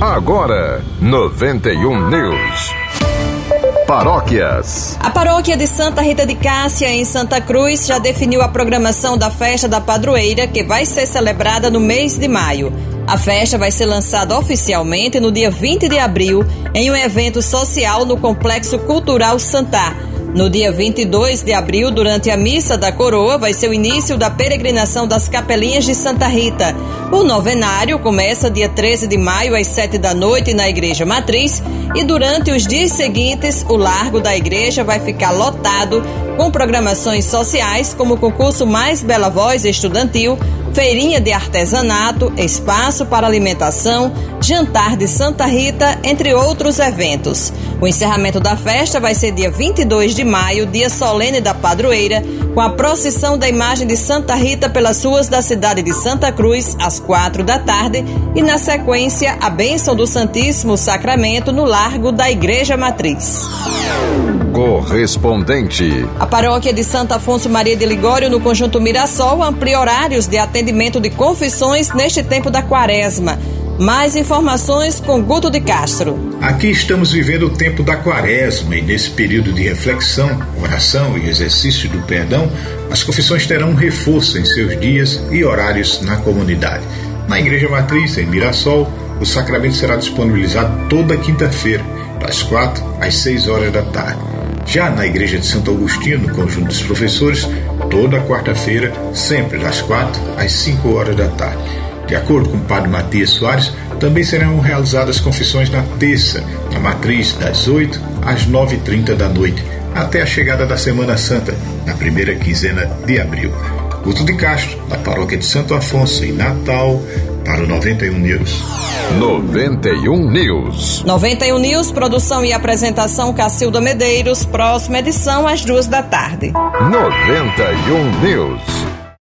Agora, 91 News. Paróquias. A paróquia de Santa Rita de Cássia, em Santa Cruz, já definiu a programação da festa da padroeira, que vai ser celebrada no mês de maio. A festa vai ser lançada oficialmente no dia 20 de abril, em um evento social no Complexo Cultural Santar. No dia 22 de abril, durante a Missa da Coroa, vai ser o início da peregrinação das Capelinhas de Santa Rita. O novenário começa dia 13 de maio às 7 da noite na Igreja Matriz e durante os dias seguintes, o largo da igreja vai ficar lotado com programações sociais como o concurso Mais Bela Voz Estudantil, feirinha de artesanato, espaço para alimentação, jantar de Santa Rita, entre outros eventos. O encerramento da festa vai ser dia 22 de maio, dia solene da padroeira, com a procissão da imagem de Santa Rita pelas ruas da cidade de Santa Cruz, às quatro da tarde, e na sequência, a bênção do Santíssimo Sacramento no largo da Igreja Matriz. Correspondente. A paróquia de Santo Afonso Maria de Ligório, no conjunto Mirassol, amplia horários de atendimento de confissões neste tempo da quaresma. Mais informações com Guto de Castro. Aqui estamos vivendo o tempo da quaresma e nesse período de reflexão, oração e exercício do perdão, as confissões terão um reforço em seus dias e horários na comunidade. Na Igreja Matriz, em Mirassol, o sacramento será disponibilizado toda quinta-feira, das quatro às seis horas da tarde. Já na Igreja de Santo Agostinho, no conjunto dos professores, toda quarta-feira, sempre das quatro às cinco horas da tarde. De acordo com o padre Matias Soares, também serão realizadas confissões na terça, na matriz, das 8 às 9h30 da noite, até a chegada da Semana Santa, na primeira quinzena de abril. Guto de Castro, da paróquia de Santo Afonso, em Natal, para o 91 News. 91 News. 91 News, produção e apresentação Cacilda Medeiros, próxima edição às duas da tarde. 91 News.